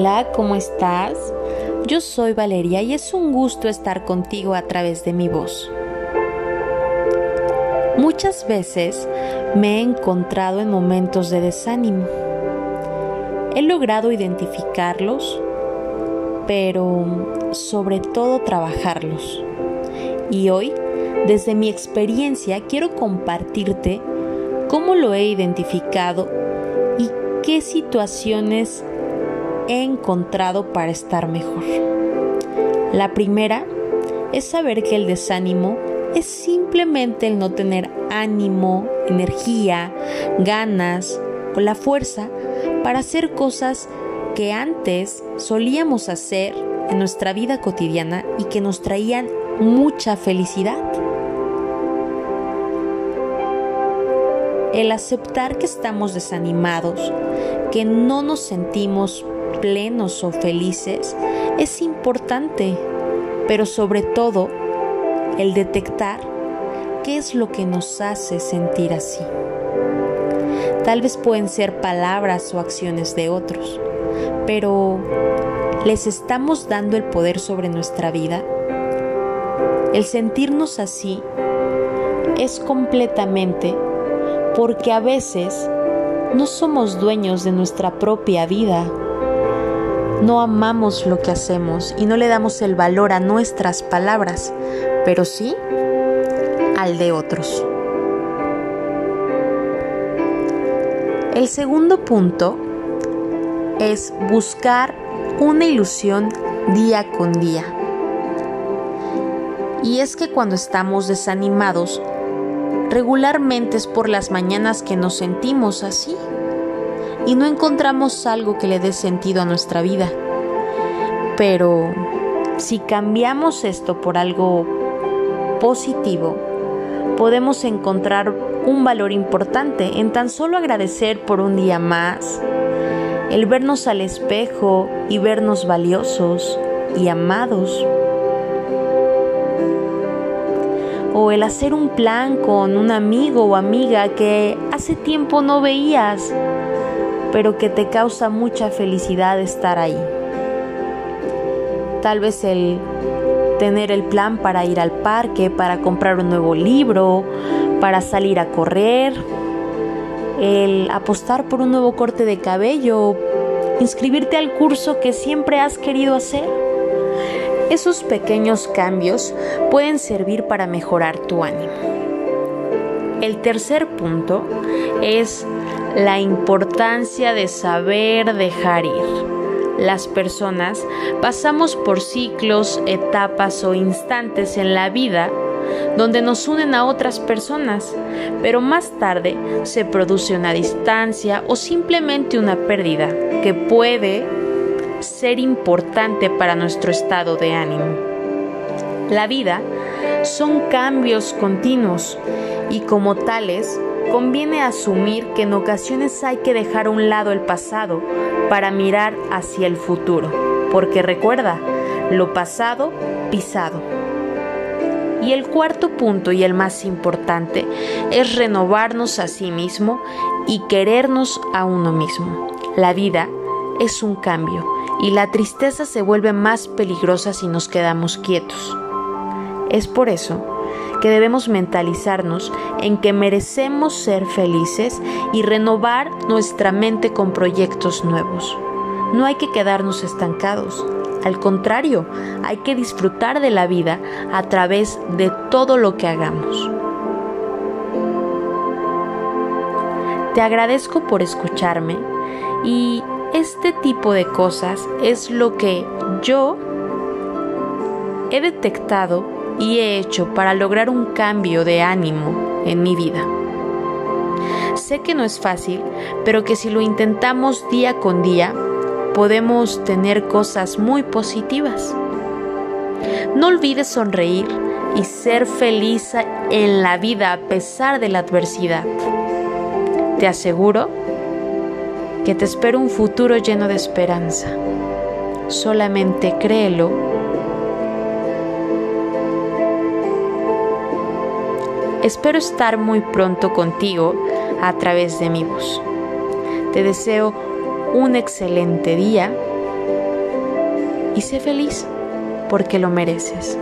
Hola, ¿cómo estás? Yo soy Valeria y es un gusto estar contigo a través de mi voz. Muchas veces me he encontrado en momentos de desánimo. He logrado identificarlos, pero sobre todo trabajarlos. Y hoy, desde mi experiencia, quiero compartirte cómo lo he identificado y qué situaciones he encontrado para estar mejor. La primera es saber que el desánimo es simplemente el no tener ánimo, energía, ganas o la fuerza para hacer cosas que antes solíamos hacer en nuestra vida cotidiana y que nos traían mucha felicidad. El aceptar que estamos desanimados, que no nos sentimos plenos o felices es importante, pero sobre todo el detectar qué es lo que nos hace sentir así. Tal vez pueden ser palabras o acciones de otros, pero ¿les estamos dando el poder sobre nuestra vida? El sentirnos así es completamente porque a veces no somos dueños de nuestra propia vida no amamos lo que hacemos y no le damos el valor a nuestras palabras, pero sí al de otros. El segundo punto es buscar una ilusión día con día. Y es que cuando estamos desanimados, regularmente es por las mañanas que nos sentimos así y no encontramos algo que le dé sentido a nuestra vida. Pero si cambiamos esto por algo positivo, podemos encontrar un valor importante en tan solo agradecer por un día más, el vernos al espejo y vernos valiosos y amados. O el hacer un plan con un amigo o amiga que hace tiempo no veías pero que te causa mucha felicidad estar ahí. Tal vez el tener el plan para ir al parque, para comprar un nuevo libro, para salir a correr, el apostar por un nuevo corte de cabello, inscribirte al curso que siempre has querido hacer. Esos pequeños cambios pueden servir para mejorar tu ánimo. El tercer punto es la importancia de saber dejar ir. Las personas pasamos por ciclos, etapas o instantes en la vida donde nos unen a otras personas, pero más tarde se produce una distancia o simplemente una pérdida que puede ser importante para nuestro estado de ánimo. La vida son cambios continuos y como tales conviene asumir que en ocasiones hay que dejar a un lado el pasado para mirar hacia el futuro, porque recuerda, lo pasado, pisado. Y el cuarto punto y el más importante es renovarnos a sí mismo y querernos a uno mismo. La vida es un cambio y la tristeza se vuelve más peligrosa si nos quedamos quietos. Es por eso que debemos mentalizarnos en que merecemos ser felices y renovar nuestra mente con proyectos nuevos. No hay que quedarnos estancados. Al contrario, hay que disfrutar de la vida a través de todo lo que hagamos. Te agradezco por escucharme y este tipo de cosas es lo que yo he detectado y he hecho para lograr un cambio de ánimo en mi vida. Sé que no es fácil, pero que si lo intentamos día con día, podemos tener cosas muy positivas. No olvides sonreír y ser feliz en la vida a pesar de la adversidad. Te aseguro que te espera un futuro lleno de esperanza. Solamente créelo Espero estar muy pronto contigo a través de mi voz. Te deseo un excelente día y sé feliz porque lo mereces.